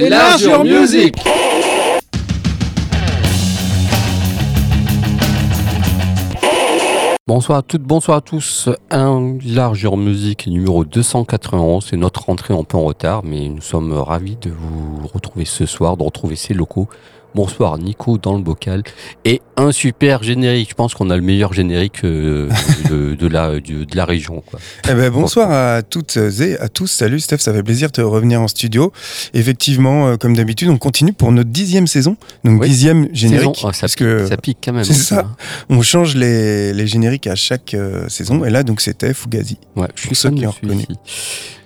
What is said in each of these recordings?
Enlarge your music Bonsoir à toutes, bonsoir à tous. Un largeur musique numéro 291. C'est notre rentrée un peu en retard, mais nous sommes ravis de vous retrouver ce soir, de retrouver ces locaux Bonsoir Nico dans le bocal et un super générique. Je pense qu'on a le meilleur générique euh, de, la, de, la région. Eh ben, bonsoir à toutes et à tous. Salut Steph, ça fait plaisir de revenir en studio. Effectivement, euh, comme d'habitude, on continue pour notre dixième saison, donc dixième générique. Oh, ça, pique, que ça pique quand même. C'est ça. Hein. On change les, les, génériques à chaque euh, saison et là donc c'était Fugazi. Ouais, je suis ceux qui ont reconnu.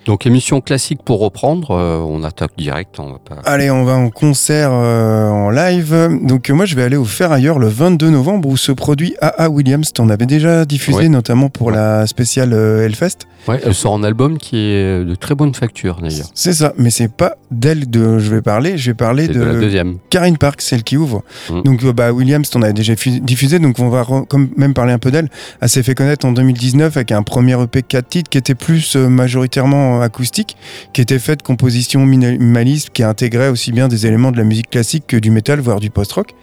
Donc émission classique pour reprendre, euh, on attaque direct. On va pas... Allez, on va en concert euh, en live. Donc moi je vais aller au Ferrailleur le 22 novembre où se produit A.A. Williams. On avait déjà diffusé notamment pour la spéciale euh, Hellfest. Ouais, elle sort un album qui est de très bonne facture d'ailleurs. C'est ça, mais c'est pas d'elle que je vais parler, je vais parler de, la deuxième. Karine Park, celle qui ouvre. Mm. Donc bah Williams, on avait déjà diffusé, donc on va quand même parler un peu d'elle. Elle s'est fait connaître en 2019 avec un premier EP 4 titres qui était plus majoritairement acoustique, qui était fait de composition minimaliste, qui intégrait aussi bien des éléments de la musique classique que du métal, voire du post-rock.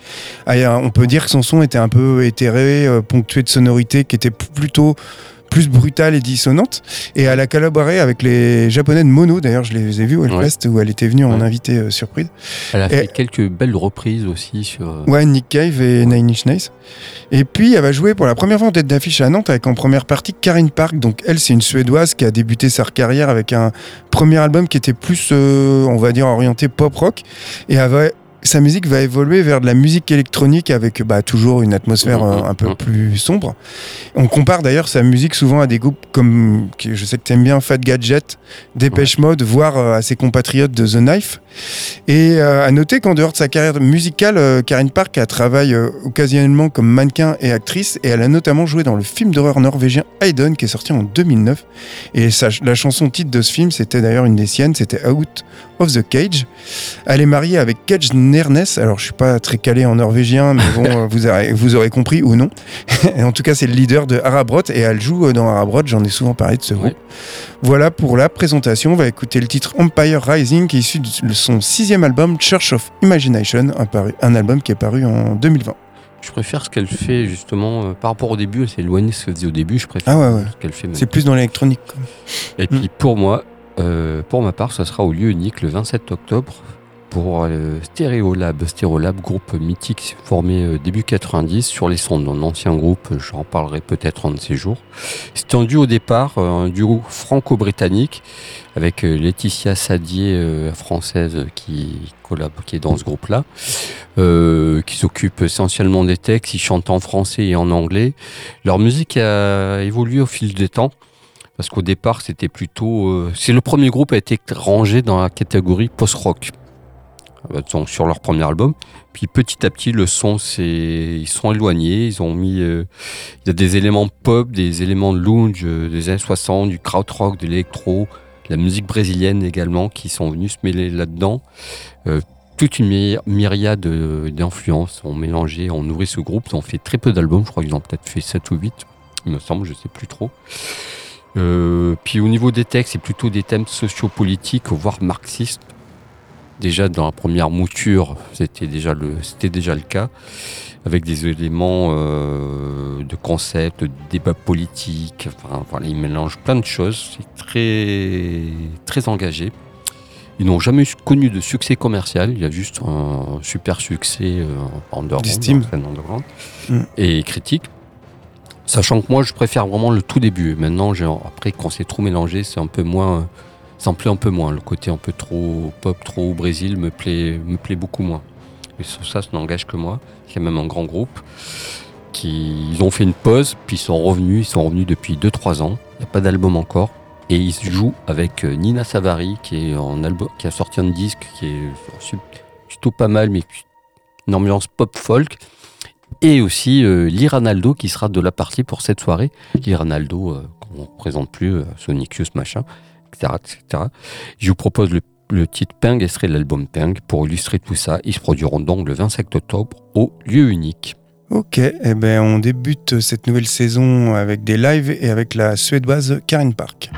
On peut dire que son son était un peu éthéré, euh, ponctué de sonorités qui étaient plutôt plus brutale et dissonante. Et elle a collaboré avec les japonais de Mono, d'ailleurs je les ai vus au Hellfest où elle était venue en invité euh, surprise. Elle a fait quelques belles reprises aussi sur... Euh, ouais, Nick Cave et Nine Inch Nails. Et puis elle va jouer pour la première fois en tête d'affiche à Nantes avec en première partie Karine Park. Donc elle c'est une Suédoise qui a débuté sa carrière avec un premier album qui était plus, euh, on va dire, orienté pop-rock. Et elle va sa musique va évoluer vers de la musique électronique avec bah, toujours une atmosphère mmh, mmh, un peu mmh. plus sombre. On compare d'ailleurs sa musique souvent à des groupes comme, je sais que tu aimes bien, Fat Gadget, Dépêche Mode, voire euh, à ses compatriotes de The Knife. Et euh, à noter qu'en dehors de sa carrière musicale, euh, Karine Park a travaillé occasionnellement comme mannequin et actrice et elle a notamment joué dans le film d'horreur norvégien Hayden qui est sorti en 2009. Et la chanson titre de ce film, c'était d'ailleurs une des siennes, c'était Out of the Cage. Elle est mariée avec Cage Alors, je suis pas très calé en norvégien, mais bon, vous, aurez, vous aurez compris ou non. en tout cas, c'est le leader de Arabrot et elle joue dans Arabrot. J'en ai souvent parlé de ce groupe. Voilà pour la présentation. On va écouter le titre Empire Rising, qui est issu de son sixième album Church of Imagination, un, album qui est paru en 2020. Je préfère ce qu'elle fait justement euh, par rapport au début. Elle s'est éloignée de ce qu'elle faisait au début. Je préfère ah ce qu'elle fait. C'est plus dans l'électronique. Et puis mm. pour moi, euh, pour ma part, ça sera au lieu unique le 27 octobre pour euh, Stereolab. Stereolab, groupe mythique formé euh, début 90 sur les sons d'un ancien groupe, j'en parlerai peut-être un de ces jours. C'était un duo au départ, un duo franco-britannique avec Laetitia Sadier, française, qui collab, qui est dans ce groupe-là, qui s'occupe essentiellement des textes, ils chantent en français et en anglais. Leur musique a évolué au fil des temps. Parce qu'au départ, c'était plutôt. Euh, c'est le premier groupe a été rangé dans la catégorie post-rock. Euh, sur leur premier album. Puis petit à petit, le son, ils sont éloignés. Ils ont mis, euh, il y a des éléments pop, des éléments de lounge des années 60, du krautrock, de l'électro, la musique brésilienne également, qui sont venus se mêler là-dedans. toute une myriade d'influences ont mélangé, ont nourri ce groupe. Ils ont fait très peu d'albums. Je crois qu'ils ont peut-être fait 7 ou 8, il me semble, je sais plus trop. Euh, puis au niveau des textes, c'est plutôt des thèmes sociopolitiques, voire marxistes. Déjà dans la première mouture, c'était déjà le, c'était déjà le cas, avec des éléments euh, de concepts, de débats politiques. Enfin, voilà, ils mélangent plein de choses. C'est très, très engagé. Ils n'ont jamais connu de succès commercial. Il y a juste un super succès euh, en dehors underground, mm. et critique. Sachant que moi, je préfère vraiment le tout début. Maintenant, après, quand c'est trop mélangé, c'est un peu moins. Ça me plaît un peu moins. Le côté un peu trop pop, trop Brésil me plaît, me plaît beaucoup moins. Et ça, ça n'engage que moi. Il y a même un grand groupe qui ils ont fait une pause, puis ils sont revenus. Ils sont revenus depuis 2-3 ans. Il n'y a pas d'album encore. Et ils jouent avec euh, Nina Savary, qui, est en album, qui a sorti un disque qui est plutôt pas mal, mais une ambiance pop folk et aussi euh, Liranaldo qui sera de la partie pour cette soirée. Liranaldo, euh, qu'on ne présente plus, euh, machin, Je vous propose le, titre Ping, serait l'album Ping. Pour illustrer tout ça, ils se produiront donc le 27 octobre au lieu unique. Ok, eh ben on débute cette nouvelle saison avec des lives et avec la suédoise Karin Park.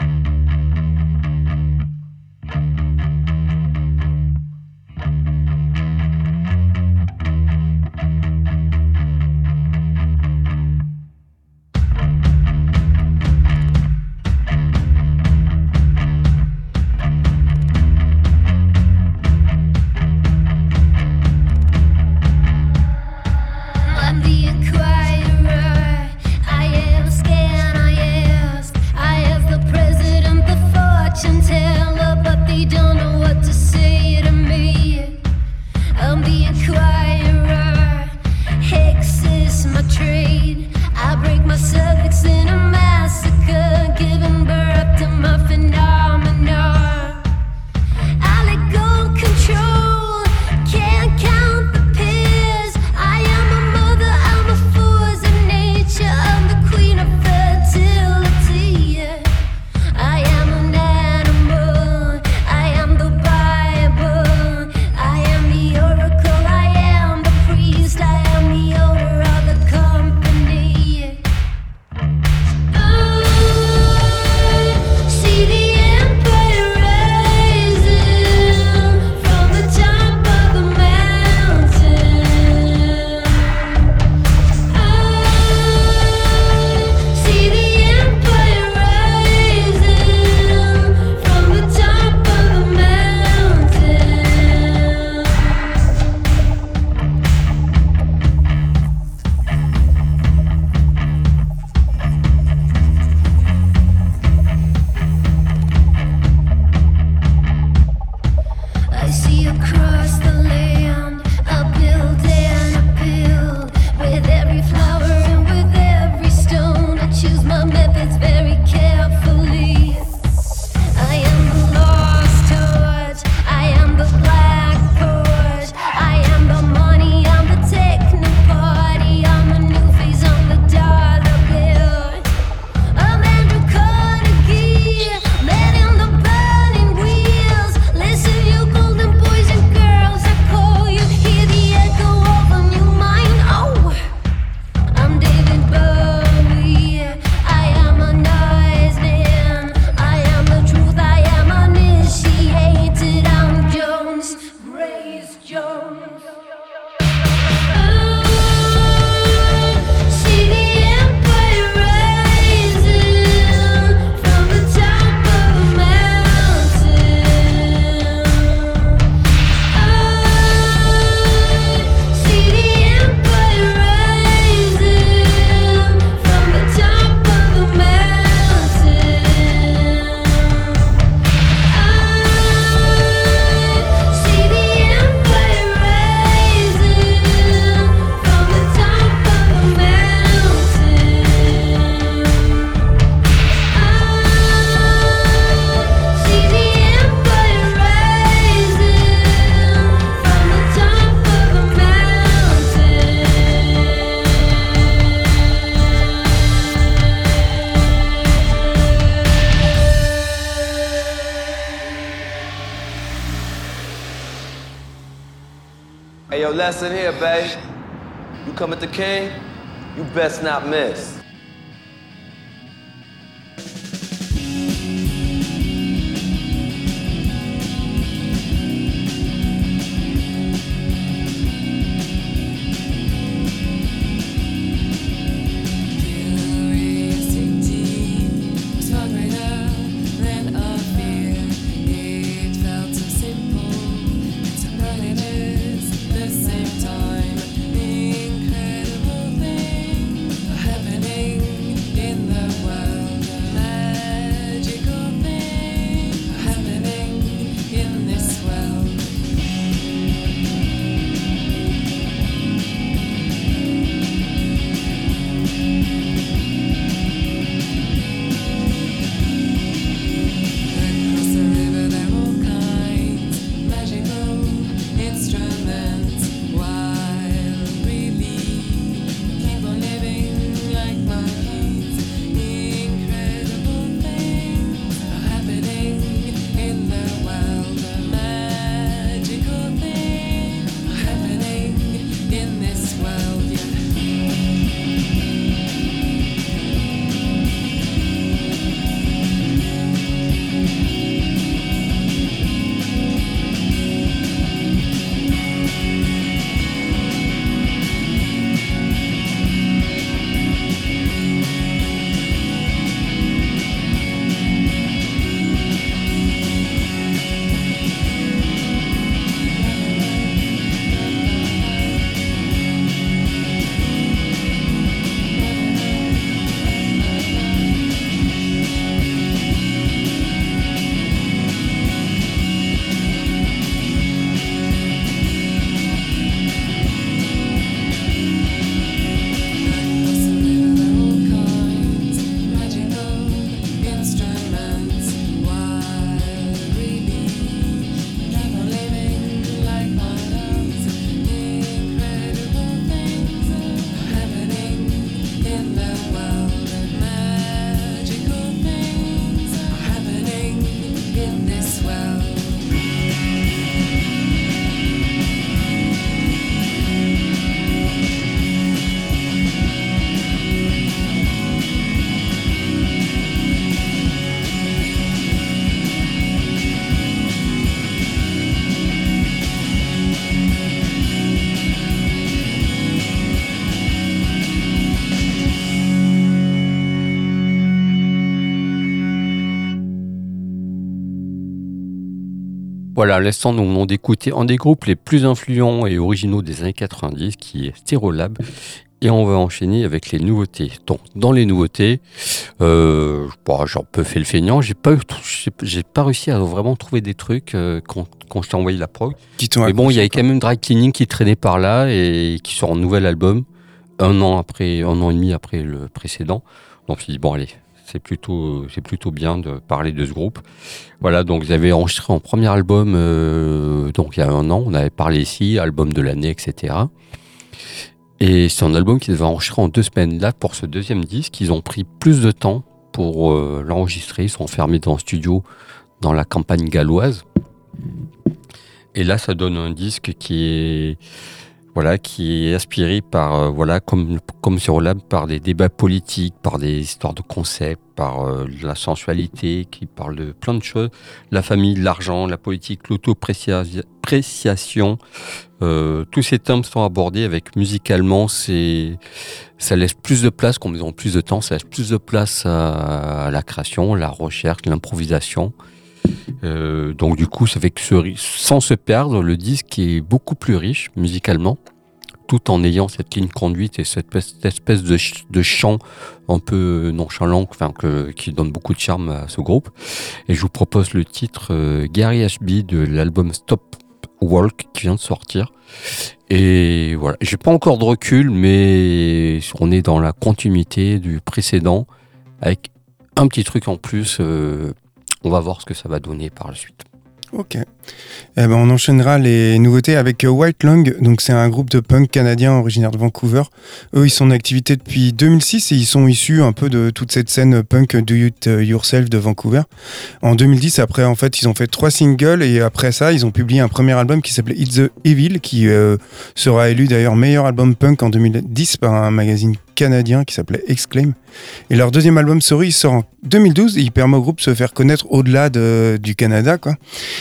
Lesson here, babe. You come at the king, you best not miss. Voilà, l'instant, nous venons d'écouter un des groupes les plus influents et originaux des années 90, qui est Styrolab. Et on va enchaîner avec les nouveautés. Donc, dans les nouveautés, euh, bon, j'ai un peu fait le feignant. J'ai pas, j'ai pas réussi à vraiment trouver des trucs euh, quand, quand je t'ai envoyé la prog. Mais bon, il y avait quand même Dry Cleaning qui traînait par là et qui sort un nouvel album un an après, un an et demi après le précédent. Donc, je me suis dit, bon, allez, c'est plutôt, c'est plutôt bien de parler de ce groupe. Voilà, donc ils avaient enregistré un premier album, euh, donc il y a un an, on avait parlé ici, album de l'année, etc. Et c'est un album qu'ils avaient enregistré en deux semaines. Là, pour ce deuxième disque, ils ont pris plus de temps pour euh, l'enregistrer. Ils sont enfermés dans un studio dans la campagne galloise. Et là, ça donne un disque qui est voilà, qui est inspiré par, euh, voilà, comme, comme sur Lab, par des débats politiques, par des histoires de concepts, par euh, la sensualité, qui parle de plein de choses. La famille, l'argent, la politique, l'autopréciation. Euh, tous ces thèmes sont abordés avec musicalement, ça laisse plus de place, comme ils ont plus de temps, ça laisse plus de place à la création, la recherche, l'improvisation. Euh, donc du coup, ça fait que sans se perdre, le disque est beaucoup plus riche musicalement, tout en ayant cette ligne conduite et cette espèce de, chant un peu nonchalant, enfin, qui donne beaucoup de charme à ce groupe. Et je vous propose le titre euh, Gary HB de l'album Stop Walk qui vient de sortir. Et voilà, j'ai pas encore de recul, mais on est dans la continuité du précédent avec un petit truc en plus. Euh, on va voir ce que ça va donner par la suite. Ok. Eh ben, on enchaînera les nouveautés avec euh, White Lung. Donc, c'est un groupe de punk canadien originaire de Vancouver. Eux, ils sont en activité depuis 2006 et ils sont issus un peu de toute cette scène punk Do It Yourself de Vancouver. En 2010, après, en fait, ils ont fait trois singles et après ça, ils ont publié un premier album qui s'appelait It's the Evil, qui euh, sera élu d'ailleurs meilleur album punk en 2010 par un magazine canadien qui s'appelait Exclaim. Et leur deuxième album, Sorry, il sort en 2012 et il permet au groupe de se faire connaître au-delà de, du Canada quoi,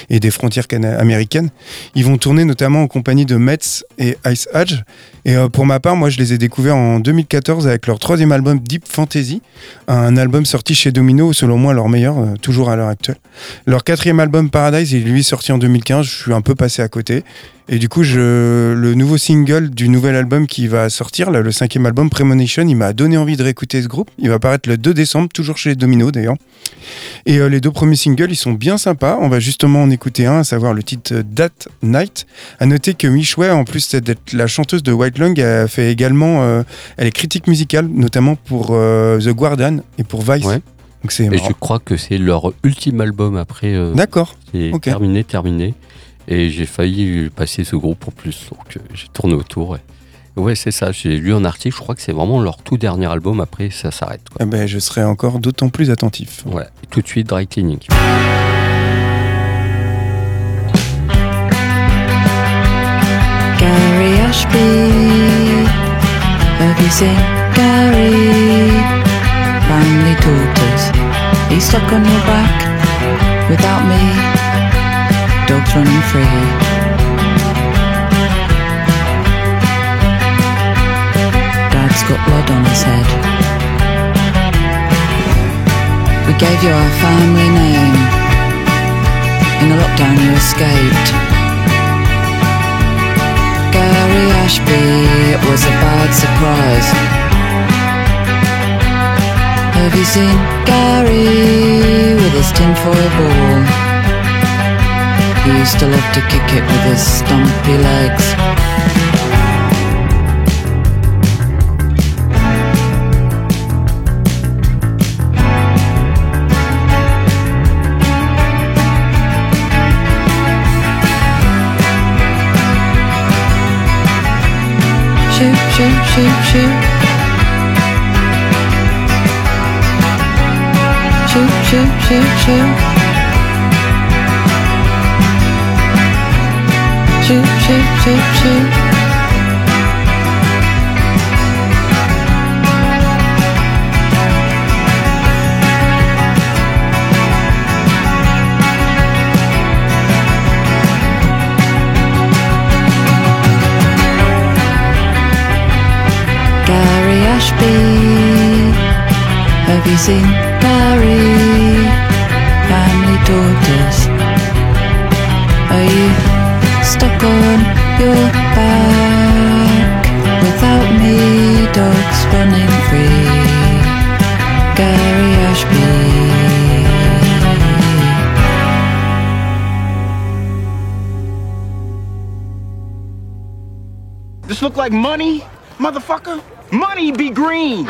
et des frontières américaines. Ils vont tourner notamment en compagnie de Metz et Ice Edge. Et euh, pour ma part, moi, je les ai découverts en 2014 avec leur troisième album Deep Fantasy, un album sorti chez Domino, selon moi leur meilleur, euh, toujours à l'heure actuelle. Leur quatrième album Paradise est lui sorti en 2015, je suis un peu passé à côté. Et du coup, je, le nouveau single du nouvel album qui va sortir, le cinquième album Premonition, il m'a donné envie de réécouter ce groupe. Il va paraître le 2 décembre, toujours chez Domino d'ailleurs. Et euh, les deux premiers singles, ils sont bien sympas. On va justement en écouter un, à savoir le titre That Night. À noter que Michouet, en plus d'être la chanteuse de White Lung, a fait également, euh, elle est critique musicale, notamment pour euh, The Guardian et pour Vice. Donc c'est et je crois que c'est leur ultime album après. D'accord. C'est terminé, terminé. Et j'ai failli passer ce groupe pour plus. Donc euh, j'ai tourné autour. Ouais, c'est ça. J'ai lu un article. Je crois que c'est vraiment leur tout dernier album. Après, ça s'arrête. Eh ben, je serai encore d'autant plus attentif. Ouais. tout de suite, Dry Cleaning. Gary Ashby, have you seen Gary? Family daughters, he's stuck on your back without me. Dogs running free. Dad's got blood on his head. We gave you our family name. In the lockdown you escaped. Gary Ashby, it was a bad surprise. Have you seen Gary with his tinfoil ball? He used to love to kick it with his stumpy legs. Shoot, shoot, shoot, shoot. Shoot, shoot, shoot, shoot, shoot. Gary Ashby, have you seen look like money, motherfucker? Money be green.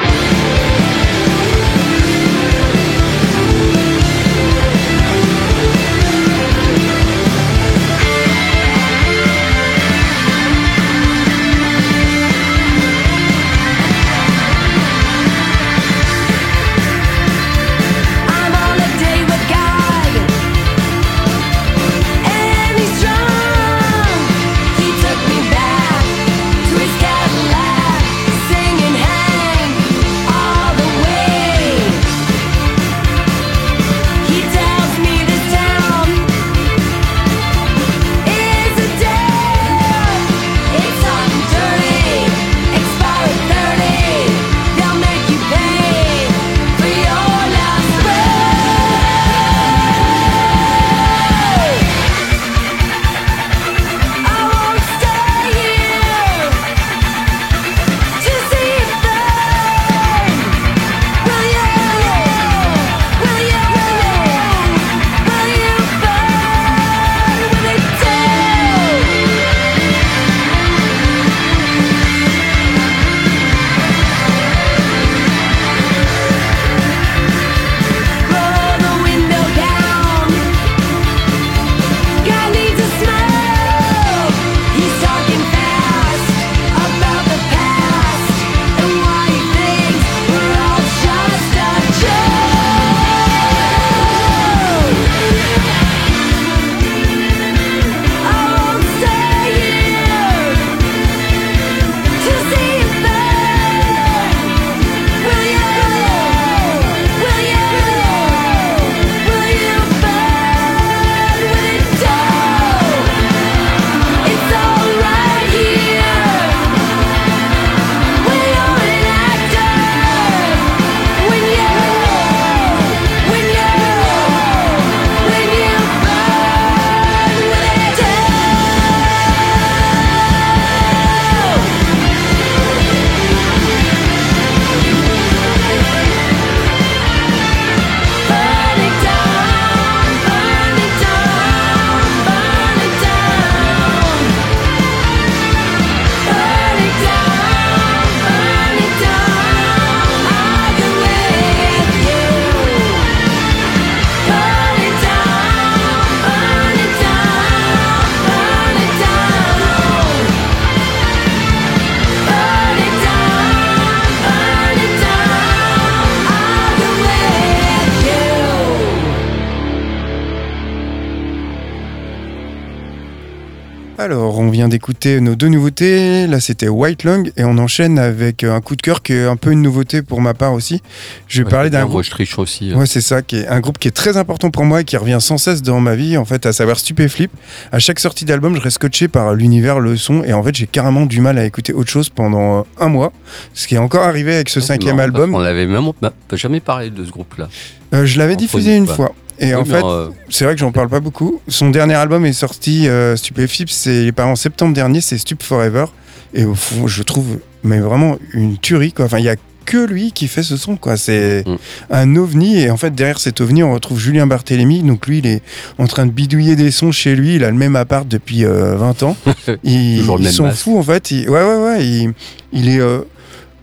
Vient d'écouter nos deux nouveautés. Là, c'était White Lung et on enchaîne avec euh, un coup de cœur qui est un peu une nouveauté pour ma part aussi. Je vais Ouais, parler d'un groupe. Aussi. hein. Ouais, c'est ça, qui est un groupe qui est très important pour moi et qui revient sans cesse dans ma vie, en fait, à savoir Stupéflip. À chaque sortie d'album, je reste scotché par l'univers, le son, et en fait, j'ai carrément du mal à écouter autre chose pendant euh, un mois. Ce qui est encore arrivé avec ce c'est cinquième album. qu'on l'avait même bah, jamais parlé de ce groupe-là. Euh, je l'avais diffusé une fois. Et en Oui, fait, euh, c'est vrai que j'en parle pas beaucoup. Son dernier album est sorti, euh, Stupéflip, c'est il est en septembre dernier, c'est Stup Forever. Et au fond, je trouve, mais vraiment une tuerie, quoi. Enfin, il y a que lui qui fait ce son, quoi. C'est Mm. un ovni. Et en fait, derrière cet ovni, on retrouve Julien Barthélémy. Donc lui, il est en train de bidouiller des sons chez lui. Il a le même appart depuis euh, 20 ans. Il, sont masque. fous, en fait. Il- ouais, ouais, ouais. Il, il est. euh,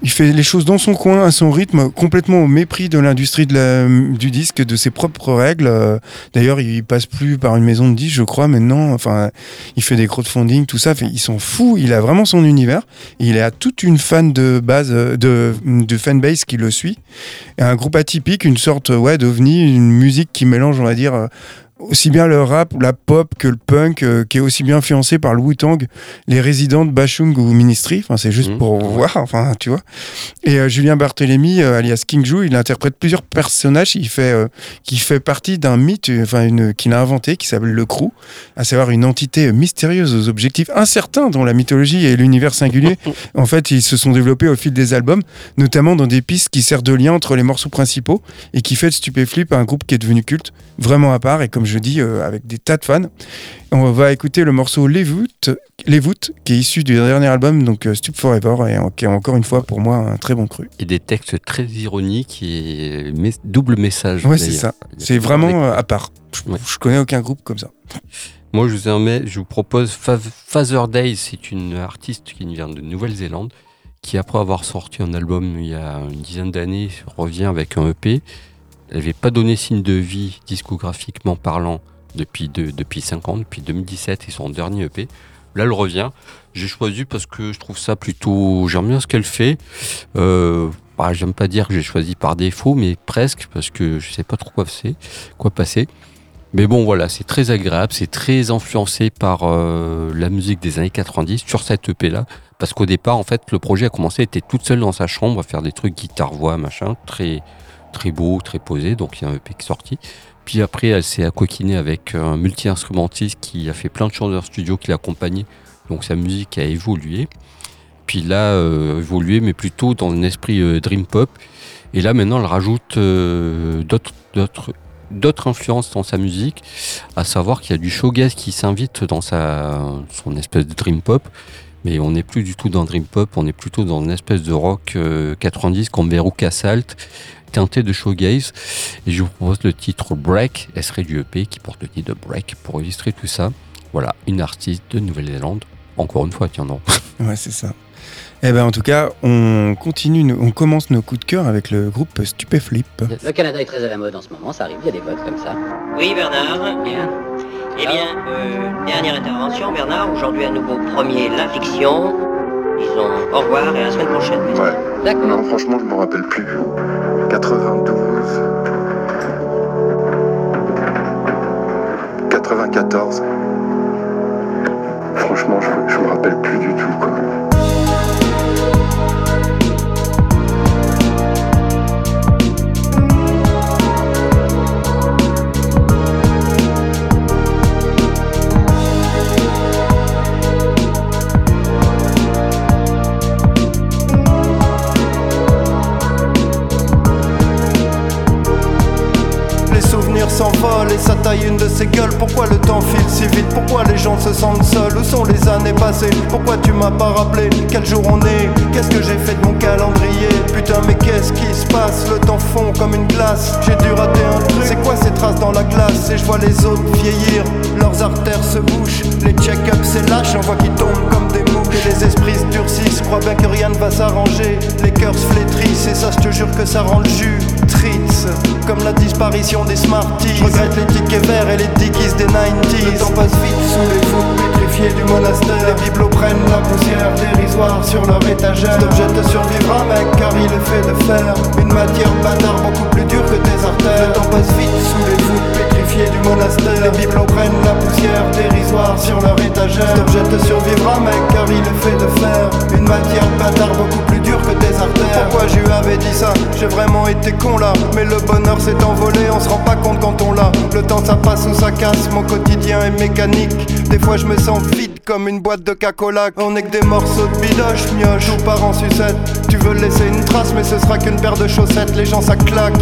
il fait les choses dans son coin, à son rythme, complètement au mépris de l'industrie du disque, de ses propres règles. Euh, D'ailleurs, il passe plus par une maison de disques, je crois, maintenant. Enfin, il fait des crowdfunding, tout ça. Ils sont fous. Il a vraiment son univers. Il a toute une fan de base, euh, de, fanbase qui le suit. Un groupe atypique, une sorte ouais, d'ovni, une musique qui mélange, on va dire, euh, aussi bien le rap, la pop que le punk, euh, qui est aussi bien influencé par le Wu-Tang, les résidents de Bashung ou Ministry. Enfin, c'est juste Mhm. pour voir, enfin, tu vois. Et euh, Julien Barthélémy, euh, alias King Jou, il interprète plusieurs personnages. Il fait, qui fait partie d'un mythe, enfin, une, qu'il a inventé, qui s'appelle le Crew, à savoir une entité mystérieuse aux objectifs incertains dont la mythologie et l'univers singulier. en fait, ils se sont développés au fil des albums, notamment dans des pistes qui servent de lien entre les morceaux principaux et qui fait de Stupéflip un groupe qui est devenu culte, vraiment à part et comme je dis, euh, avec des tas de fans. On va écouter le morceau Les Voûtes, Les Voûtes qui est issu du dernier album, donc euh, Stup Forever, et qui est encore une fois pour moi un très bon cru. Et des textes très ironiques et mes- double message. Ouais, c'est ça. C'est vraiment euh, à part. Je, Ouais. je connais aucun groupe comme ça. Moi, je vous, mets- je vous propose Fa- Father Days. C'est une artiste qui vient de Nouvelle-Zélande, qui après avoir sorti un album il y a une dizaine d'années, revient avec un EP. Elle n'avait pas donné signe de vie discographiquement parlant depuis, de, depuis 5 ans, depuis 2017 et son dernier EP. Là, elle revient. J'ai choisi parce que je trouve ça plutôt. J'aime bien ce qu'elle fait. Euh, bah, J'aime pas dire que j'ai choisi par défaut, mais presque, parce que je sais pas trop quoi, quoi passer. Mais bon, voilà, c'est très agréable, c'est très influencé par euh, la musique des années 90 sur cette EP-là. Parce qu'au départ, en fait, le projet a commencé, elle était toute seule dans sa chambre à faire des trucs guitare-voix, machin, très, très beau, très posé. Donc il y a un EP qui est sorti. Puis après, elle s'est accoquinée avec un multi-instrumentiste qui a fait plein de chanteurs studio qui l'accompagnaient. Donc sa musique a évolué. Puis là, euh, évolué, mais plutôt dans un esprit euh, dream pop. Et là, maintenant, elle rajoute euh, d'autres, influences dans sa musique, à savoir qu'il y a du showgaze qui s'invite dans sa, son espèce de dream pop. Mais on n'est plus du tout dans dream pop, on est plutôt dans une espèce de rock euh, 90 comme Veruca Assault, teinté de showgaze. Et je vous propose le titre Break, elle serait du EP qui porte le titre de Break pour illustrer tout ça. Voilà, une artiste de Nouvelle-Zélande. Encore une fois, tiens, non. Ouais, c'est ça. Eh ben, en tout cas, on continue, on commence nos coups de cœur avec le groupe Stupéflip. Le Canada est très à la mode en ce moment, ça arrive, il y a des votes comme ça. Oui, Bernard. Bien. Eh bien, euh, dernière intervention, Bernard. Aujourd'hui, à nouveau, premier La Fiction. Disons au revoir et à la semaine prochaine. Ouais. D'accord. Non, franchement, je m'en rappelle plus. 92. 94. Franchement, je, je me rappelle plus du tout, quoi. S'envolent et ça taille une de ces gueules. Pourquoi le temps file si vite? Pourquoi les gens se sentent seuls? Où sont les années passées? Pourquoi tu m'as pas rappelé? Quel jour on est? Qu'est-ce que j'ai fait de mon calendrier? Putain mais qu'est-ce qui se passe? Le temps fond comme une glace. J'ai dû rater un truc. C'est quoi ces traces dans la glace? Et je vois les autres vieillir. Leurs artères se bouchent. Les check-ups c'est lâche. On voit qu'ils tombent Et les esprits se durcissent. Crois bien que rien ne va s'arranger. Les cœurs se flétrissent Et ça je te jure que ça rend le jus Tritz Comme la disparition des Smarties. Je regrette les tickets verts et les dickies des 90s Le temps passe vite sous les voûtes Les bibelots prennent la poussière dérisoire sur leur étagère Cet objet te survivra mec car il est fait de fer Une matière bâtard beaucoup plus dure que tes artères Le temps passe vite sous les voûtes pétrifiées du monastère Les bibelots prennent la poussière dérisoire sur leur étagère étagère. Cet objet te survivra, mec, car il est fait de fer. Une matière bâtard beaucoup plus dure que tes artères. Pourquoi je lui avais dit ça? J'ai vraiment été con là. Mais le bonheur s'est envolé, on se rend pas compte quand on l'a. Le temps ça passe ou ça casse, mon quotidien est mécanique. Des fois je me sens vide comme une boîte de Coca-Cola. On est que des morceaux de bidoche, mioche ou par en sucette. Tu veux laisser une trace, mais ce sera qu'une paire de chaussettes. Les gens ça claque.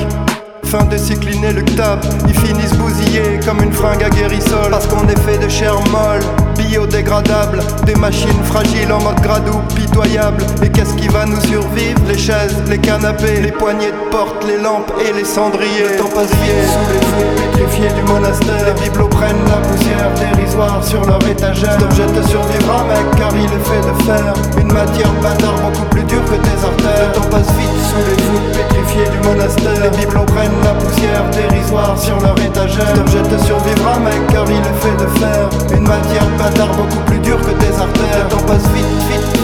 Fin de cycle inéluctable, ils finissent bousillés comme une fringue à guérissol. Parce qu'on est fait de chair molle, biodégradable, des machines fragiles en mode gradou, pitoyable. Et qu'est-ce qui va nous survivre? Les chaises, les canapés, les poignées de porte, les lampes et les cendriers. Le temps passe vite sous les voûtes pétrifiées du monastère. Les bibelots prennent la poussière dérisoire sur leur étagère. Cet objet te survivra, mec, car il est fait de fer. Une matière bâtard beaucoup plus dure que tes artères. Le temps passe vite sous les voûtes pétrifiées du monastère. Les bibelots prennent la poussière dérisoire sur leur étagère. Cet objet te survivra, mec, car il est fait de fer. Une matière beaucoup plus dure que tes artères. Le temps passe vite, vite,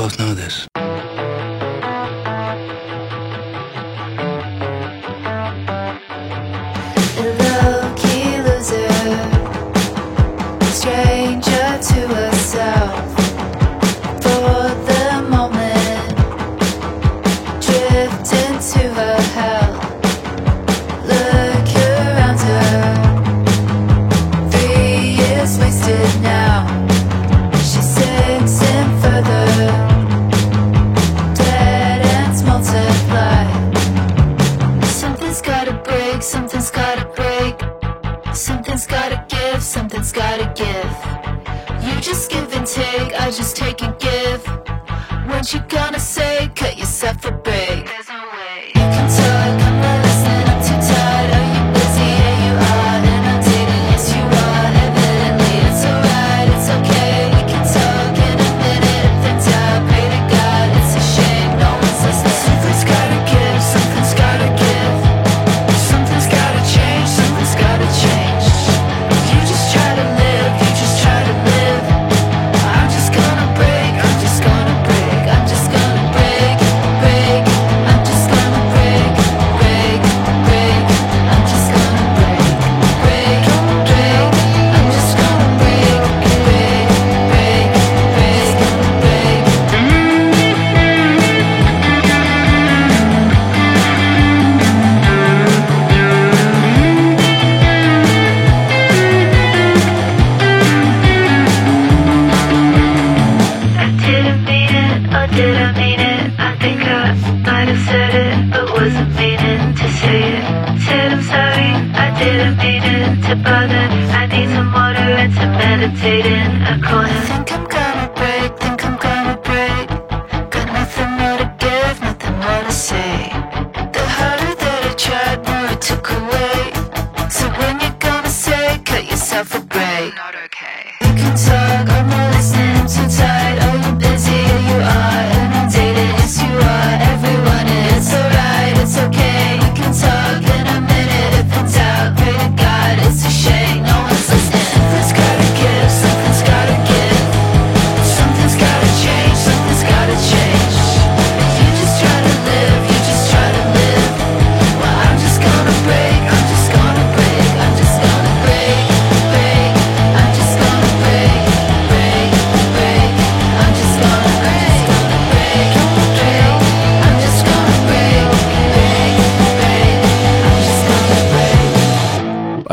both know this.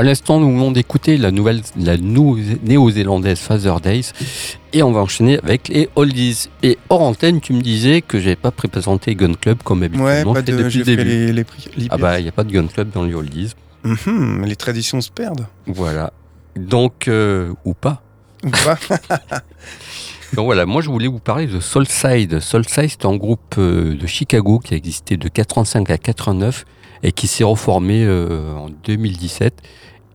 L'instant, nous venons d'écouter la nouvelle, la néo-zélandaise Father Days et on va enchaîner avec les oldies. Et hors antenne, tu me disais que j'avais pas présenté Gun Club comme Ouais, habituellement pas fait de, depuis le début. les, les, prix- les Ah bah, il n'y a pas de Gun Club dans les oldies. Mhm, les traditions se perdent. Voilà. Donc, euh, ou pas. Ou pas Donc voilà, moi je voulais vous parler de Soulside. Soulside, c'est un groupe euh, de Chicago qui a existé de 85 à 89 et qui s'est reformé euh, en 2017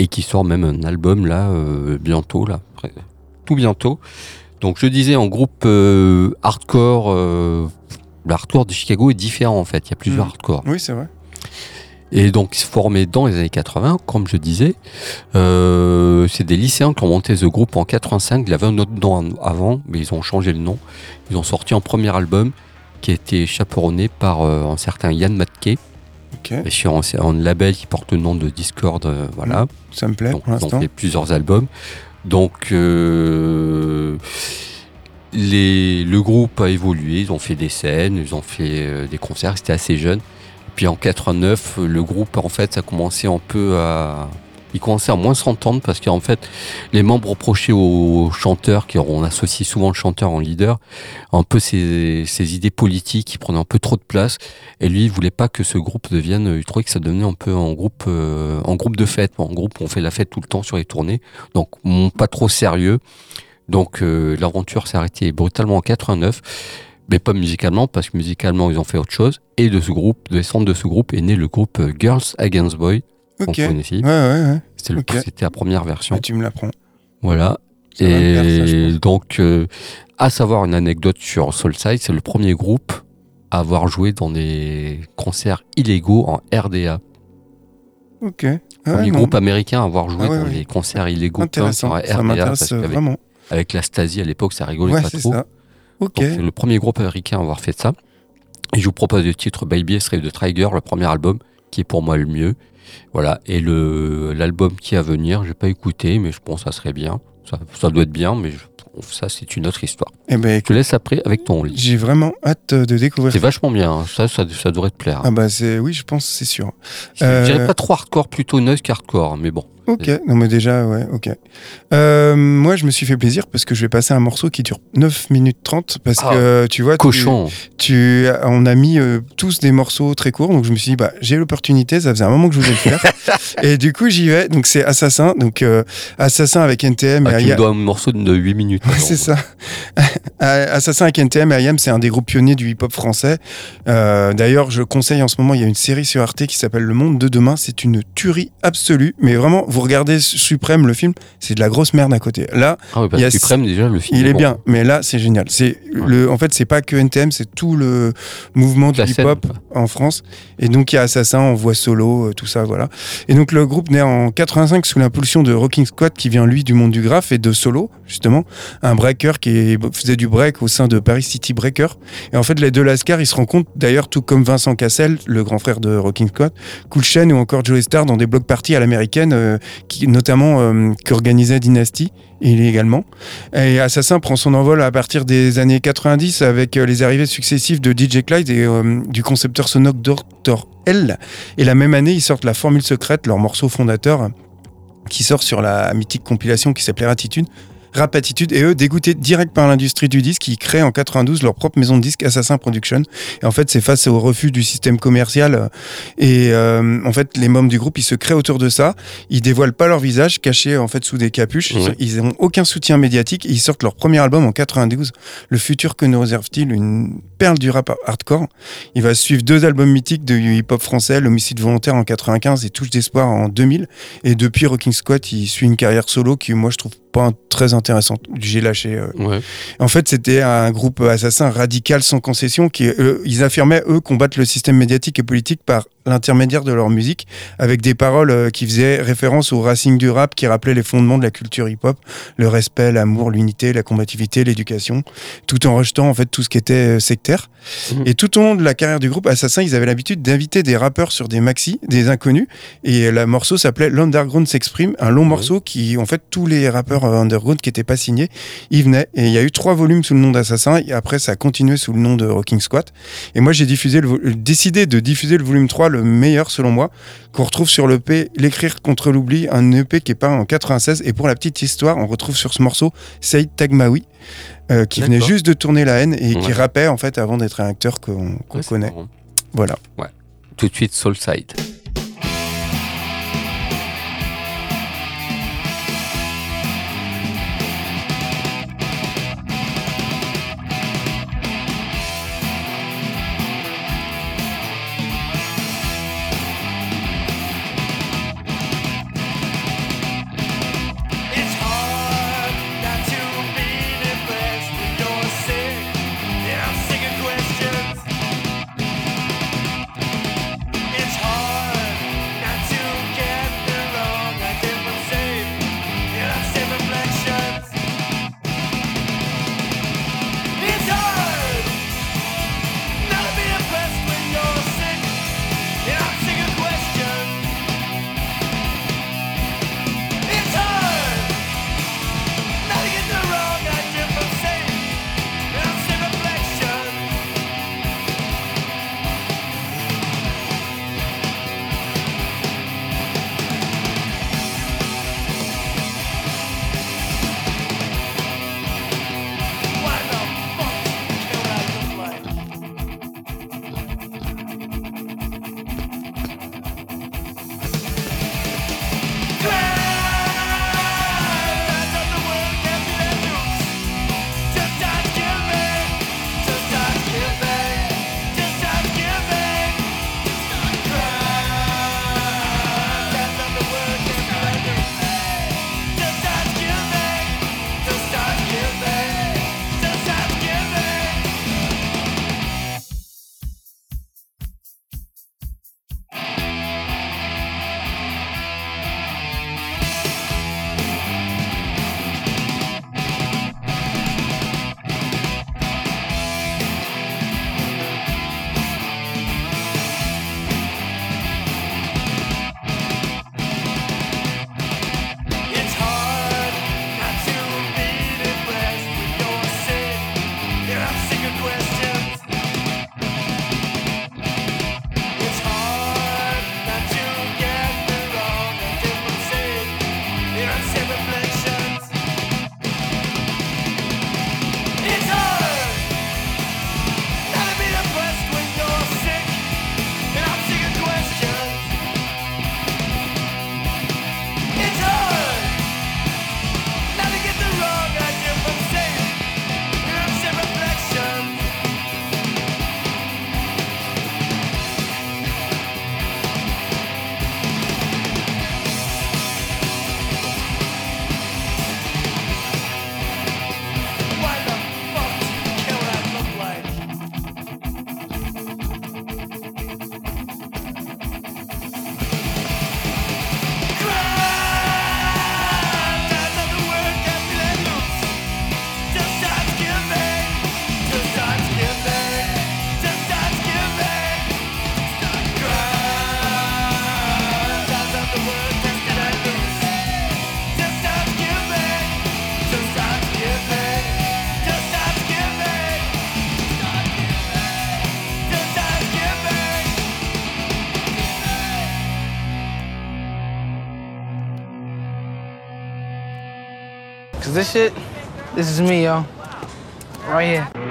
et qui sort même un album là euh, bientôt, là, tout bientôt. Donc je disais en groupe euh, hardcore, euh, l'hardcore de Chicago est différent en fait, il y a plusieurs Mhm. hardcore. Oui, c'est vrai. Et donc, ils se formaient dans les années 80, comme je disais. Euh, c'est des lycéens qui ont monté ce groupe en 85. Il avait un autre nom avant, mais ils ont changé le nom. Ils ont sorti un premier album qui a été chaperonné par un certain Yann Matke, Ok, et sur un, un label qui porte le nom de Discord. euh, voilà. ça me plaît Donc, pour ils ont l'instant. fait plusieurs albums. Donc, euh, les, le groupe a évolué. Ils ont fait des scènes, ils ont fait euh, des concerts. C'était assez jeune. Puis en 89, le groupe, en fait, ça a commencé un peu à. Il commençait à moins s'entendre parce qu'en fait, les membres reprochaient aux chanteurs, qui on associe souvent le chanteur en leader, un peu ses, idées politiques, qui prenaient un peu trop de place. Et lui, il voulait pas que ce groupe devienne, il trouvait que ça devenait un peu en groupe, euh, en groupe de fête. En groupe, on fait la fête tout le temps sur les tournées. Donc, pas trop sérieux. Donc, euh, l'aventure s'est arrêtée brutalement en 89. Mais pas musicalement, parce que musicalement, ils ont fait autre chose. Et de ce groupe, de centre de ce groupe, est né le groupe euh, Girls Against Boys. Ok. Ouais, ouais, ouais. C'était la première version. Ah, tu me l'apprends. Voilà. Ça ça, Et donc, euh, à savoir une anecdote sur Soulside, c'est le premier groupe à avoir joué dans des concerts illégaux en RDA. Ok. Ouais, premier non. groupe américain à avoir joué Ah ouais, dans des concerts illégaux en Ça RDA. parce m'intéresse qu'avec vraiment. avec la Stasi à l'époque, ça rigolait pas trop. ça. Ok. Donc, c'est le premier groupe américain à avoir fait ça. Et je vous propose le titre Baby Slave de Trigger, le premier album, qui est pour moi le mieux. Voilà. Et le l'album qui est à venir, j'ai pas écouté, mais je pense que ça serait bien. Ça, ça doit être bien, mais je- ça, c'est une autre histoire. Eh ben, Je te laisse après avec ton lit. j'ai vraiment hâte de découvrir. C'est vachement bien. hein. Ça, ça, ça devrait te plaire. Ah bah c'est oui, je pense c'est sûr. Je euh, dirais pas trop hardcore, plutôt noise qu'hardcore, mais bon. Ok, non mais déjà, ouais, ok. Euh, moi, je me suis fait plaisir parce que je vais passer un morceau qui dure 9 minutes 30 parce Ah, que tu vois, Cochon. tu, on a mis euh, tous des morceaux très courts, donc je me suis dit, bah, j'ai l'opportunité, ça faisait un moment que je voulais le faire. et du coup, j'y vais, donc c'est Assassin, donc euh, Assassin avec NTM et Ah, tu me dois un morceau de 8 minutes. c'est ça. Assassin avec NTM et IAM, c'est un des groupes pionniers du hip-hop français. Euh, D'ailleurs, je conseille en ce moment, il y a une série sur Arte qui s'appelle Le Monde de demain. C'est une tuerie absolue. Mais vraiment, vous regardez Suprême, le film, c'est de la grosse merde à côté. Là, Ah parce il y a- que Suprême, déjà, le film. il est bon. bien, mais là, c'est génial. C'est le, en fait, c'est pas que NTM, c'est tout le mouvement du hip-hop en France. Et donc, il y a Assassin, on voit solo, euh, tout ça, voilà. Et donc, le groupe naît en 85 sous l'impulsion de Rocking Squad, qui vient, lui, du monde du graphe et de Solo, justement. Un breaker qui faisait du break au sein de Paris City Breaker. Et en fait, les deux Lascar, ils se rencontrent, d'ailleurs, tout comme Vincent Cassel, le grand frère de Rocking Squad, Cool Chain ou encore Joey Star dans des blocs parties à l'américaine, euh, notamment, euh, qu'organisait Dynasty, il est également. Et Assassin prend son envol à partir des années 90 avec euh, les arrivées successives de DJ Clyde et euh, du concepteur sonore Dr. L. Et la même année, ils sortent La Formule Secrète, leur morceau fondateur, qui sort sur la mythique compilation qui s'appelait Attitude. Rap Attitude et eux dégoûtés direct par l'industrie du disque ils créent en 92 leur propre maison de disque Assassin Production. Et en fait c'est face au refus du système commercial euh, et euh, en fait les membres du groupe ils se créent autour de ça. Ils dévoilent pas leur visage cachés en fait sous des capuches. Ils n'ont aucun soutien médiatique. Ils sortent leur premier album en 92 le futur que nous réserve-t-il? Une perle du rap hardcore. Il va suivre deux albums mythiques de hip-hop français l'homicide volontaire en 95 et touche d'espoir en 2000 et depuis Rocking Squad il suit une carrière solo qui moi je trouve pas très intéressante j'ai lâché euh, Ouais. en fait, c'était un groupe assassin radical sans concession qui, eux, ils affirmaient, eux, combattre le système médiatique et politique par l'intermédiaire de leur musique, avec des paroles euh, qui faisaient référence au racing du rap, qui rappelaient les fondements de la culture hip-hop, le respect, l'amour, l'unité, la combativité, l'éducation, tout en rejetant en fait tout ce qui était euh, sectaire. Mhm. Et tout au long de la carrière du groupe Assassin, ils avaient l'habitude d'inviter des rappeurs sur des maxi, des inconnus, et le morceau s'appelait L'Underground s'exprime, un long morceau qui, en fait, tous les rappeurs euh, underground qui n'étaient pas signés, ils venaient. Et il y a eu trois volumes sous le nom d'Assassin, et après ça a continué sous le nom de Rocking Squat. Et moi j'ai diffusé le décidé de diffuser le volume 3, le meilleur selon moi, qu'on retrouve sur l'EP L'écrire contre l'oubli, un EP qui est peint en 96. Et pour la petite histoire, on retrouve sur ce morceau Saïd Tagmaoui, euh, qui venait juste de tourner La haine et qui rappait en fait avant d'être un acteur qu'on Ouais, connaît. marrant. Voilà. Tout de suite, Soulside. This this is me, yo. Right here.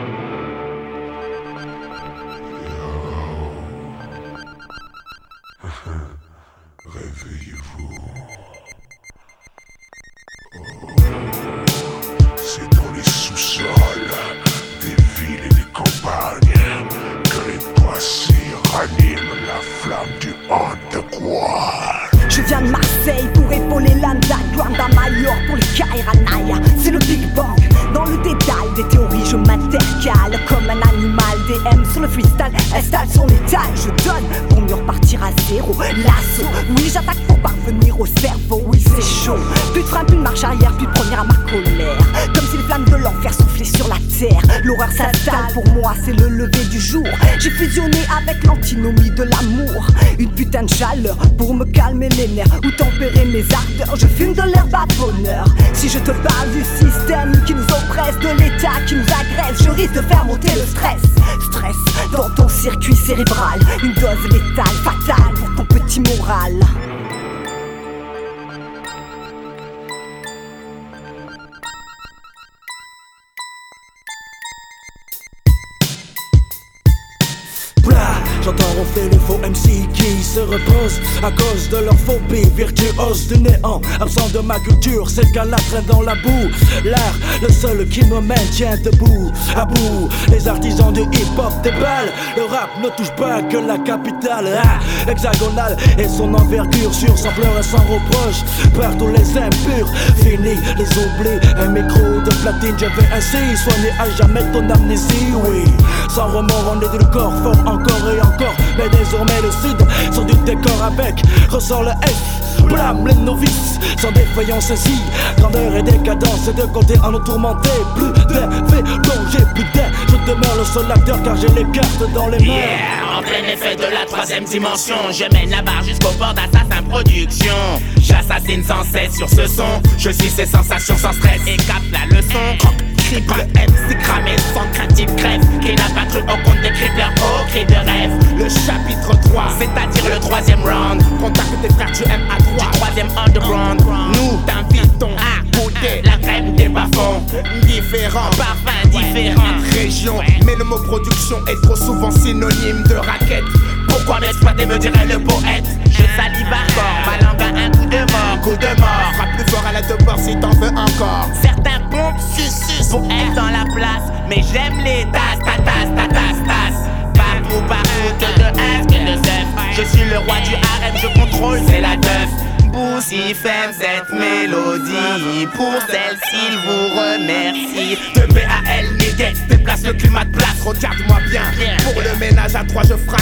MC qui se reposent à cause de leur phobie virtuose du néant. Absent de ma culture, c'est qu'un traîne dans la boue. L'art, le seul qui me maintient debout. À bout, les artisans du hip-hop déballent. Le rap ne touche pas que la capitale. Ah, hexagonale et son envergure sur sans pleurs et sans reproche. Partout les impurs, fini les oublis. Un micro de platine, je vais ainsi soigner à jamais ton amnésie. Oui, sans remords, on est du corps fort encore et encore. Mais désormais le cid du décor avec ressort le F. Blâme les novices, sans défaillance ici. Grandeur et décadence, et de côté en nous tourmenté. Plus d'un fait danger, plus d'un. Je demeure le seul acteur car j'ai les cartes dans les mains. Yeah, en plein effet de la troisième dimension, je mène la barre jusqu'au bord d'Assassin Production. J'assassine sans cesse sur ce son, je suis ces sensations sans stress et capte la leçon. Triple M, c'est cramé sans craintive crève. Qui n'a pas cru au compte des cribleurs au cri de rêve. Le chapitre 3, c'est-à-dire le troisième round. Contacte tes frères, tu aimes à droite. Troisième underground, nous t'invitons à goûter la crème des bas-fonds. Différents parfums, différentes régions. Mais le mot production est trop souvent synonyme de raquette. Pourquoi m'exploiter, me dirait le poète? Je salive encore, ma langue a un coup de mort, coup de mort. Frappe plus fort à la deux ports si t'en veux encore. Certains pompent, suce, pour être dans la place. Mais j'aime les tasses, ta tasse, ta tasse, tasse. Partout, partout, que de S, que de Z. Je suis le roi du harem, je contrôle, c'est la teuf. Boussi femme cette mélodie Pour celle-ci, il vous remercie De BAL, nigga, déplace le climat de place Regarde-moi bien, pour le ménage à trois je fracasse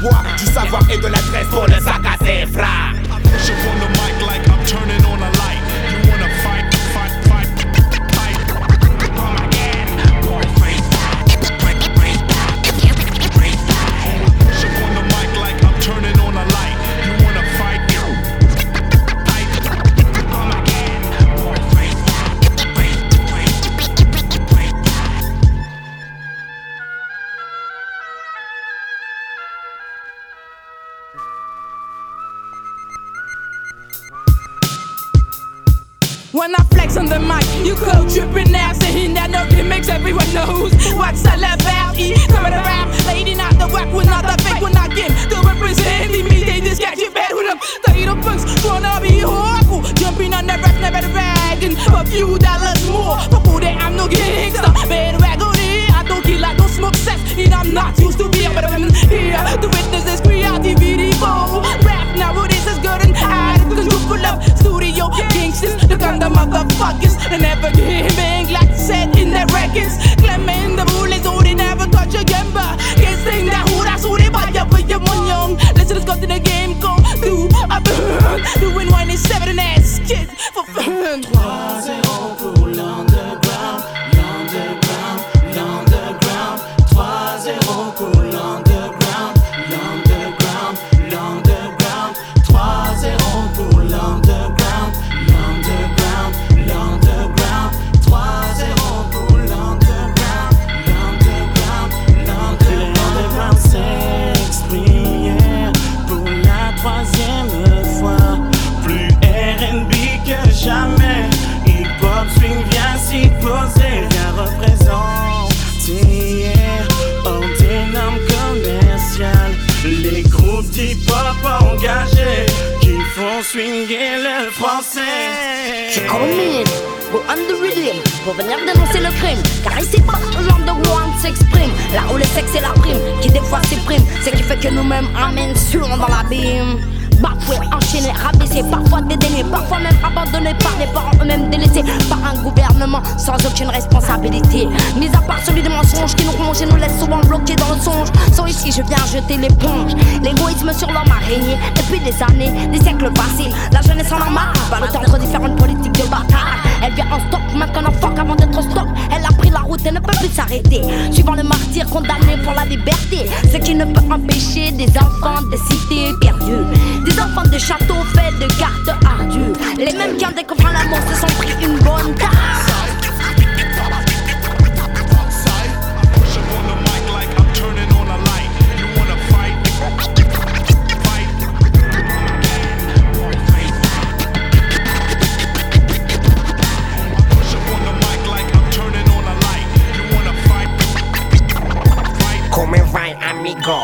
Du savoir et de l'adresse swinguer le français. J'ai commis rhythm, pour venir dénoncer le crime. Car ici de one s'exprime. Là où le sexe est la prime, qui des fois s'exprime. Ce qui fait que nous-mêmes amène sur dans l'abîme. Bafoué, enchaîné, rabaissé, parfois dédaigné, parfois même abandonné par les parents eux-mêmes délaissés par un gouvernement sans aucune responsabilité. Mis à part celui des mensonges qui nous rongent et nous laissent souvent bloqués dans le songe. Sans ici, je viens jeter l'éponge. L'égoïsme sur l'homme a régné depuis des années, des siècles passés. La jeunesse en a marre, le entre différentes politiques de bâtard. Elle vient en stock, maintenant fuck avant d'être a la route et ne peut plus s'arrêter. Suivant le martyr condamné pour la liberté, ce qui ne peut empêcher des enfants de cités perdues. Des enfants de châteaux faits de cartes ardues. Les mêmes qui en découvrant l'amour se sont pris une bonne tasse. Amigo?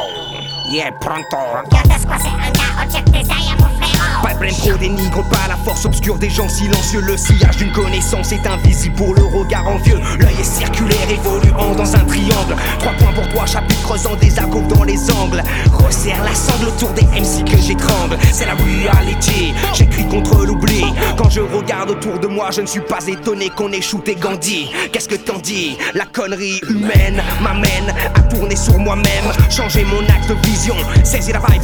Yeah, pronto. Pas de blême trop dénigre pas la force obscure des gens silencieux. Le sillage d'une connaissance est invisible pour le regard envieux. L'œil est circulaire, évoluant dans un triangle. Trois points pour toi, chapitre creusant des alcôves dans les angles. Resserre la sangle autour des MC que j'étrangle. C'est la reality, j'écris contre l'oubli. Quand je regarde autour de moi, je ne suis pas étonné qu'on ait shooté Gandhi. Qu'est-ce que t'en dis? La connerie humaine m'amène à sur moi-même. Changer mon axe de vision, saisir la vibe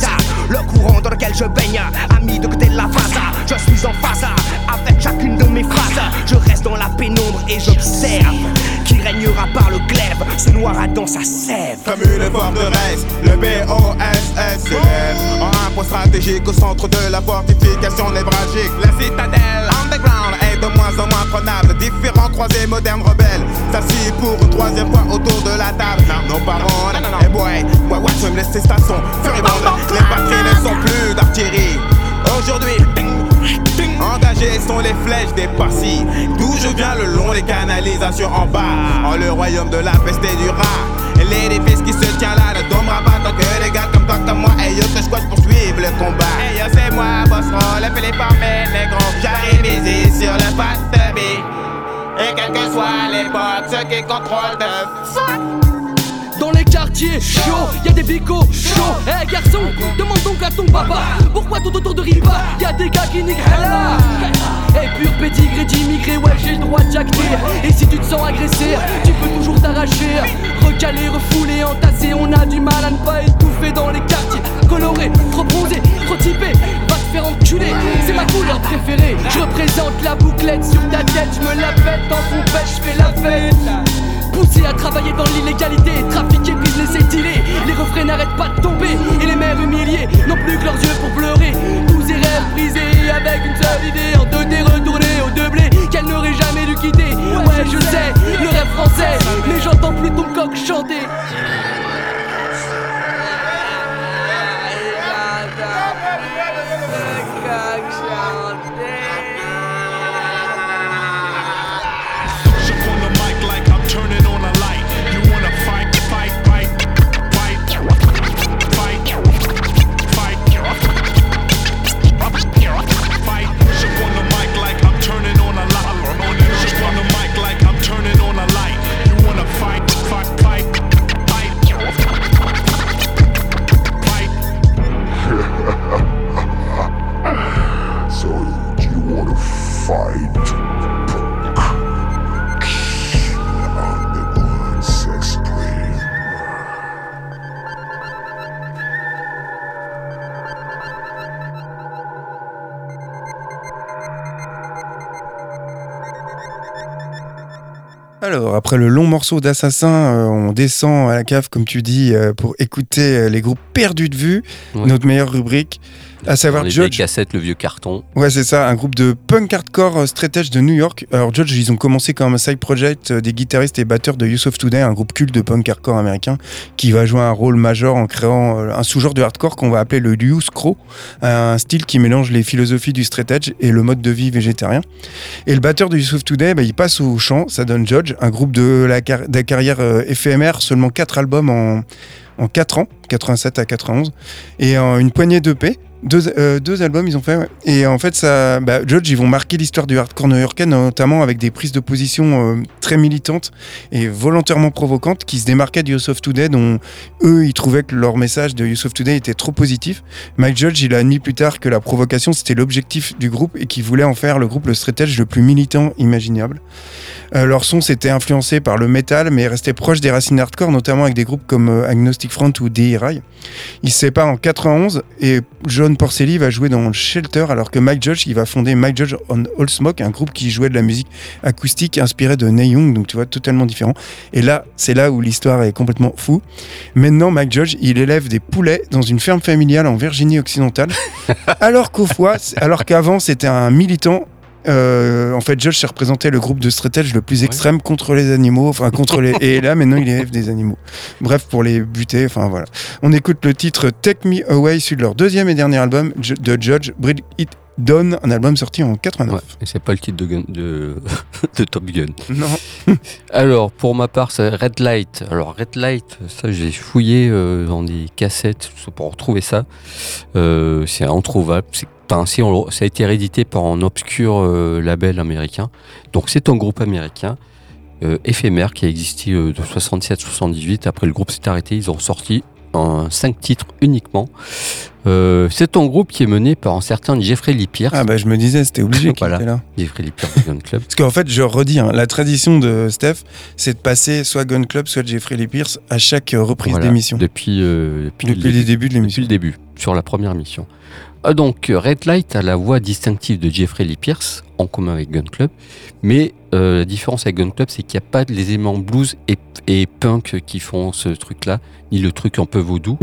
Le courant dans lequel je baigne, ami de côté de la phase Je suis en phase avec chacune de mes phrases. Je reste dans la pénombre et j'observe Qui régnera par le glaive, se noiera dans sa sève. Comme une forteresse, le B-O-S-S-E-N En un point stratégique au centre de la fortification névralgique La citadelle underground de moins en moins prenable Différents croisés modernes rebelles. S'assis pour une troisième fois autour de la table. Nos parents, et boy, ouais ouais tu me laisses ces stations furibondes Les batteries ne sont plus d'artillerie. Aujourd'hui, engagées sont les flèches des parsis D'où je viens le long des canalisations en bas. En le royaume de la peste et du rat. L'édifice qui se tient là ne tombera pas tant que les gars toi comme moi Et yo que squad poursuivent le combat. Et yo c'est moi boss roll, Philippe Armel négro J'arrive ici sur le fast Et quelle que soit l'époque, ceux qui contrôlent de Dans les quartiers chauds, y a des bicots chauds. Eh garçon, demande donc à ton papa pourquoi tout autour de Ripa y a des gars qui niquent là? Eh pur pédigré d'immigré, ouais j'ai le droit de jacter. Et si tu te sens agressé, tu peux toujours t'arracher. Recaler, refouler, entasser, on a du mal à ne pas étouffer dans les quartiers. Coloré, trop bronzé, trop typé, va te faire enculer. C'est ma couleur préférée. Je représente la bouclette sur ta tête, je me la pète dans ton pêche, je fais la fête. Poussés à travailler dans l'illégalité, trafiquer, business et dealer. Les refrains n'arrêtent pas de tomber et les mères humiliées n'ont plus que leurs yeux pour pleurer. Tous ces rêves brisés avec une seule idée en 2D retourner au deux blés qu'elle n'aurait jamais dû quitter. Ouais, je sais, le rêve français, mais j'entends plus ton coq chanter. Après le long morceau d'Assassin, euh, on descend à la cave, comme tu dis, euh, pour écouter euh, les groupes perdus de vue, Ouais. notre meilleure rubrique, à savoir les Judge. cassettes, le vieux carton. Ouais, c'est ça, un groupe de punk hardcore euh, straight edge de New York. Alors, Judge, ils ont commencé comme un side project euh, des guitaristes et batteurs de Youth of Today, un groupe culte de punk hardcore américain qui va jouer un rôle majeur en créant euh, un sous-genre de hardcore qu'on va appeler le Youth Crow, un style qui mélange les philosophies du straight edge et le mode de vie végétarien. Et le batteur de Youth of Today, bah, il passe au chant, ça donne Judge, un groupe de la, car- de la carrière euh, éphémère, seulement 4 albums en, en 4 ans, 87 à 91, et en une poignée d'EP. Deux, euh, deux albums ils ont fait et en fait ça bah, Judge ils vont marquer l'histoire du hardcore new-yorkais notamment avec des prises de position euh, très militantes et volontairement provocantes qui se démarquaient de Youth of Today dont eux ils trouvaient que leur message de Youth of Today était trop positif. Mike Judge il a admis plus tard que la provocation c'était l'objectif du groupe et qu'il voulait en faire le groupe le straight edge le plus militant imaginable. Euh, leur son s'était influencé par le metal mais restait proche des racines hardcore notamment avec des groupes comme Agnostic Front ou D.I.R.I. Ils se séparent en 91 et John Porcelli va jouer dans Shelter alors que Mike Judge il va fonder Mike Judge on All Smoke, un groupe qui jouait de la musique acoustique inspirée de Neil Young, donc tu vois totalement différent. Et là, c'est là où l'histoire est complètement fou. Maintenant, Mike Judge il élève des poulets dans une ferme familiale en Virginie occidentale, alors qu'au alors qu'avant c'était un militant euh, en fait, Judge s'est représenté le groupe de edge le plus extrême contre les animaux, enfin contre les. Et là, maintenant, il élève des animaux. Bref, pour les buter, enfin voilà. On écoute le titre Take Me Away, de leur deuxième et dernier album de Judge, Bring It Down, un album sorti en 89. Et c'est pas le titre de, Gun- de, de Top Gun. Non. Alors, pour ma part, c'est Red Light. Alors, Red Light, ça, j'ai fouillé euh, dans des cassettes pour retrouver ça. Euh, c'est introuvable. C'est, si on- ça a été réédité par un obscur euh, label américain. Donc, c'est un groupe américain éphémère qui a existé de 67-78. Après, le groupe s'est arrêté. Ils ont sorti un 5 titres uniquement. Euh, c'est un groupe qui est mené par un certain Jeffrey Lee Pierce. Ah bah je me disais, c'était obligé qu'il voilà, était là. Jeffrey Lee Pierce Gun Club. Parce qu'en fait, je redis, hein, la tradition de Steph, c'est de passer soit Gun Club, soit Jeffrey Lee Pierce à chaque euh, reprise Voilà, d'émission. Depuis, euh, depuis, Depuis le les débuts de l'émission. Depuis le début, sur la première mission. Ah, donc, euh, Red Light a la voix distinctive de Jeffrey Lee Pierce, en commun avec Gun Club. Mais euh, la différence avec Gun Club, c'est qu'il n'y a pas les éléments blues et, et punk qui font ce truc-là, ni le truc un peu vaudou.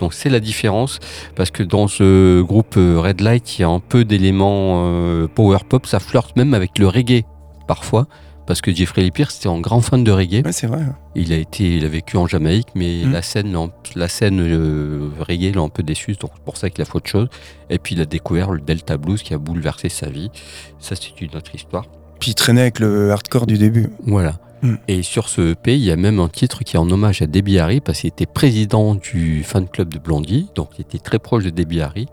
Donc c'est la différence, parce que dans ce groupe euh, Red Light, il y a un peu d'éléments power pop, ça flirte même avec le reggae, parfois, parce que Jeffrey Lee Pierce était un grand fan de reggae. Ouais, c'est vrai. Il a été, il a vécu en Jamaïque, mais Mm. la scène, l'a scène euh, reggae l'a un peu déçu, donc c'est pour ça qu'il a fait autre chose. Et puis il a découvert le Delta Blues qui a bouleversé sa vie. Ça, c'est une autre histoire. Puis il traînait avec le hardcore du début. Voilà. Mm. Et sur ce EP, il y a même un titre qui est en hommage à Debbie Harry, parce qu'il était président du fan club de Blondie, donc il était très proche de Debbie Harry.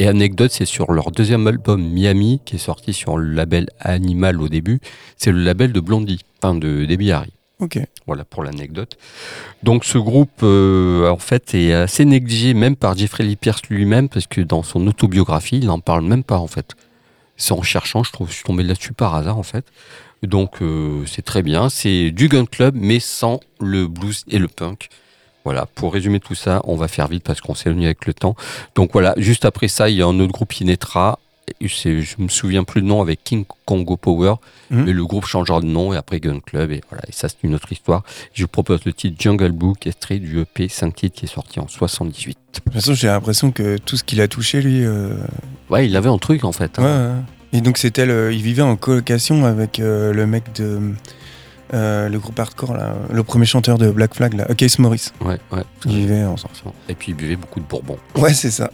Et anecdote, c'est sur leur deuxième album Miami, qui est sorti sur le label Animal au début. C'est le label de Blondie, enfin de Debbie Harry. Ok. Voilà pour l'anecdote. Donc ce groupe, euh, en fait, est assez négligé même par Jeffrey Lee Pierce lui-même, parce que dans son autobiographie, il n'en parle même pas, en fait. C'est en cherchant, je, trouve, je suis tombé là-dessus par hasard, en fait. Donc euh, c'est très bien. C'est du gun club, mais sans le blues et le punk. Voilà, pour résumer tout ça, on va faire vite parce qu'on s'est venu avec le temps. Donc voilà, juste après ça, il y a un autre groupe qui naîtra. Je me souviens plus le nom avec King Congo Power, Mhm. mais le groupe changera de nom et après Gun Club et voilà. Et ça c'est une autre histoire. Je vous propose le titre Jungle Book, extrait du EP 5 titres qui est sorti en 78. De toute façon, j'ai l'impression que tout ce qu'il a touché, lui. euh, Ouais, il avait un truc en fait. hein. Ouais, ouais. Et donc, c'était le... il vivait en colocation avec euh, le mec de. Euh, le groupe hardcore, là, le premier chanteur de Black Flag, là, Case Morris. Ouais, ouais. Ils ensemble. Et puis il buvait beaucoup de bourbon. Ouais, c'est ça.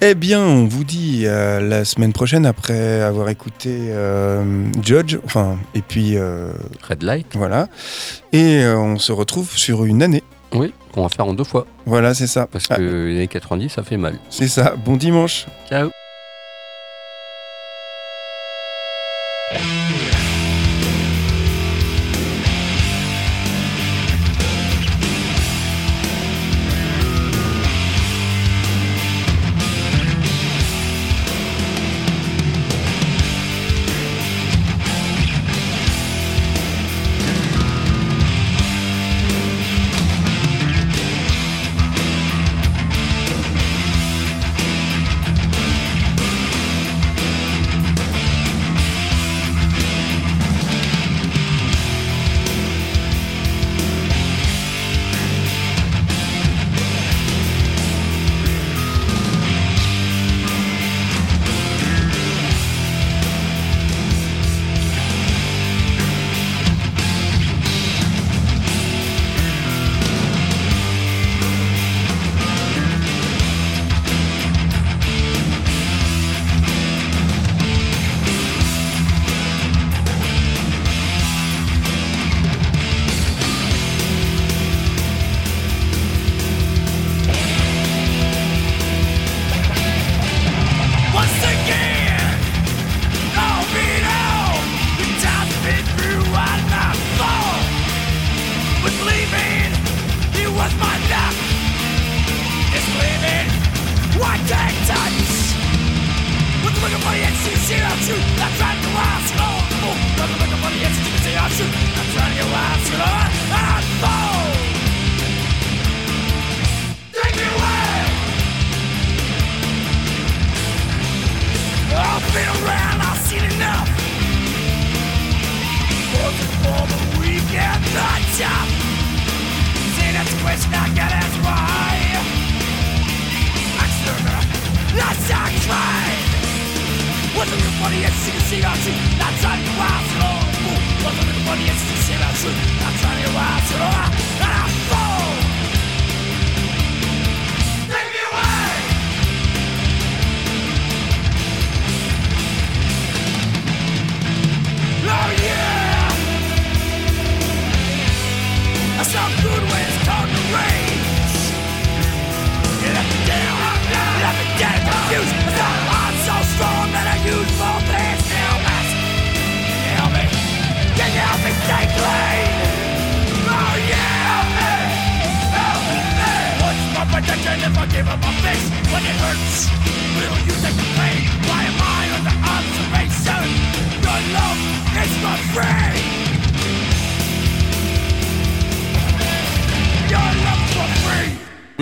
Eh bien, on vous dit la semaine prochaine après avoir écouté euh, Judge, enfin, et puis. euh, Red Light. Voilà. Et on se retrouve sur une année. Oui, qu'on va faire en deux fois. Voilà, c'est ça. Parce Ah, que les années 90, ça fait mal. c'est ça. Bon dimanche. Ciao.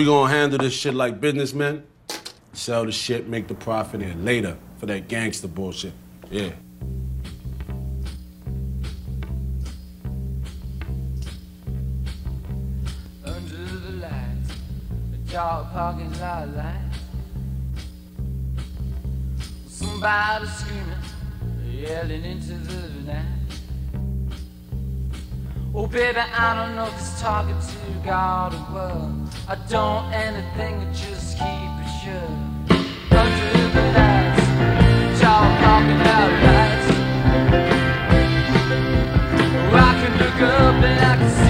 gonna handle this shit like businessmen. Sell the shit, make the profit, and later for that gangster bullshit. Yeah. Under the lights, the parking lot lights. Somebody screaming, yelling into the night. Oh, baby, I don't know if it's talking to God or what. I don't anything, I just keep it shut. Under the lights, y'all lights. Up and I can see.